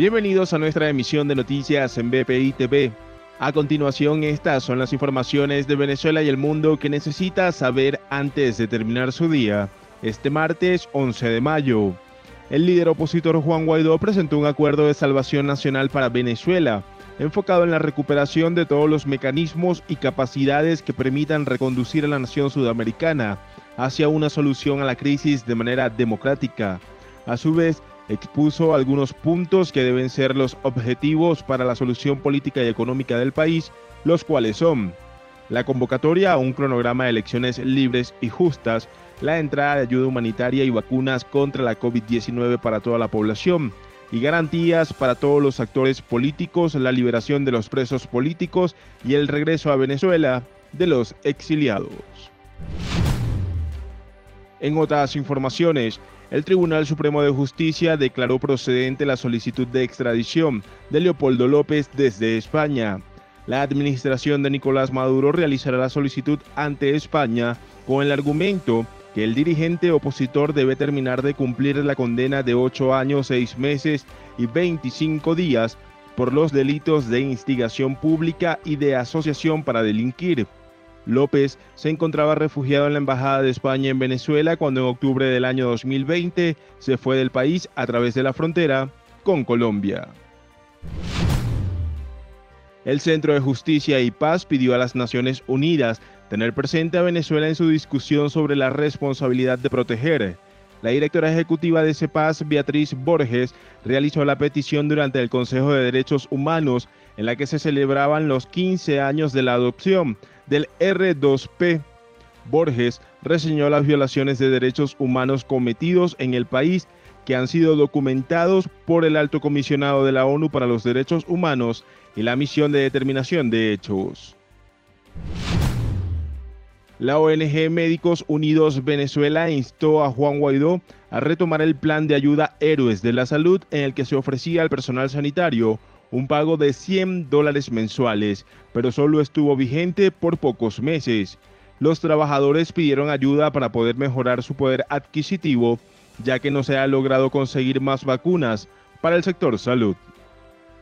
Bienvenidos a nuestra emisión de noticias en BPI TV. A continuación, estas son las informaciones de Venezuela y el mundo que necesita saber antes de terminar su día. Este martes 11 de mayo, el líder opositor Juan Guaidó presentó un acuerdo de salvación nacional para Venezuela, enfocado en la recuperación de todos los mecanismos y capacidades que permitan reconducir a la nación sudamericana hacia una solución a la crisis de manera democrática. A su vez, expuso algunos puntos que deben ser los objetivos para la solución política y económica del país, los cuales son la convocatoria a un cronograma de elecciones libres y justas, la entrada de ayuda humanitaria y vacunas contra la COVID-19 para toda la población, y garantías para todos los actores políticos, la liberación de los presos políticos y el regreso a Venezuela de los exiliados. En otras informaciones, el Tribunal Supremo de Justicia declaró procedente la solicitud de extradición de Leopoldo López desde España. La administración de Nicolás Maduro realizará la solicitud ante España con el argumento que el dirigente opositor debe terminar de cumplir la condena de 8 años, 6 meses y 25 días por los delitos de instigación pública y de asociación para delinquir. López se encontraba refugiado en la Embajada de España en Venezuela cuando en octubre del año 2020 se fue del país a través de la frontera con Colombia. El Centro de Justicia y Paz pidió a las Naciones Unidas tener presente a Venezuela en su discusión sobre la responsabilidad de proteger. La directora ejecutiva de CEPAS, Beatriz Borges, realizó la petición durante el Consejo de Derechos Humanos en la que se celebraban los 15 años de la adopción del R2P. Borges reseñó las violaciones de derechos humanos cometidos en el país que han sido documentados por el Alto Comisionado de la ONU para los Derechos Humanos y la Misión de Determinación de Hechos. La ONG Médicos Unidos Venezuela instó a Juan Guaidó a retomar el plan de ayuda Héroes de la Salud en el que se ofrecía al personal sanitario un pago de 100 dólares mensuales, pero solo estuvo vigente por pocos meses. Los trabajadores pidieron ayuda para poder mejorar su poder adquisitivo, ya que no se ha logrado conseguir más vacunas para el sector salud.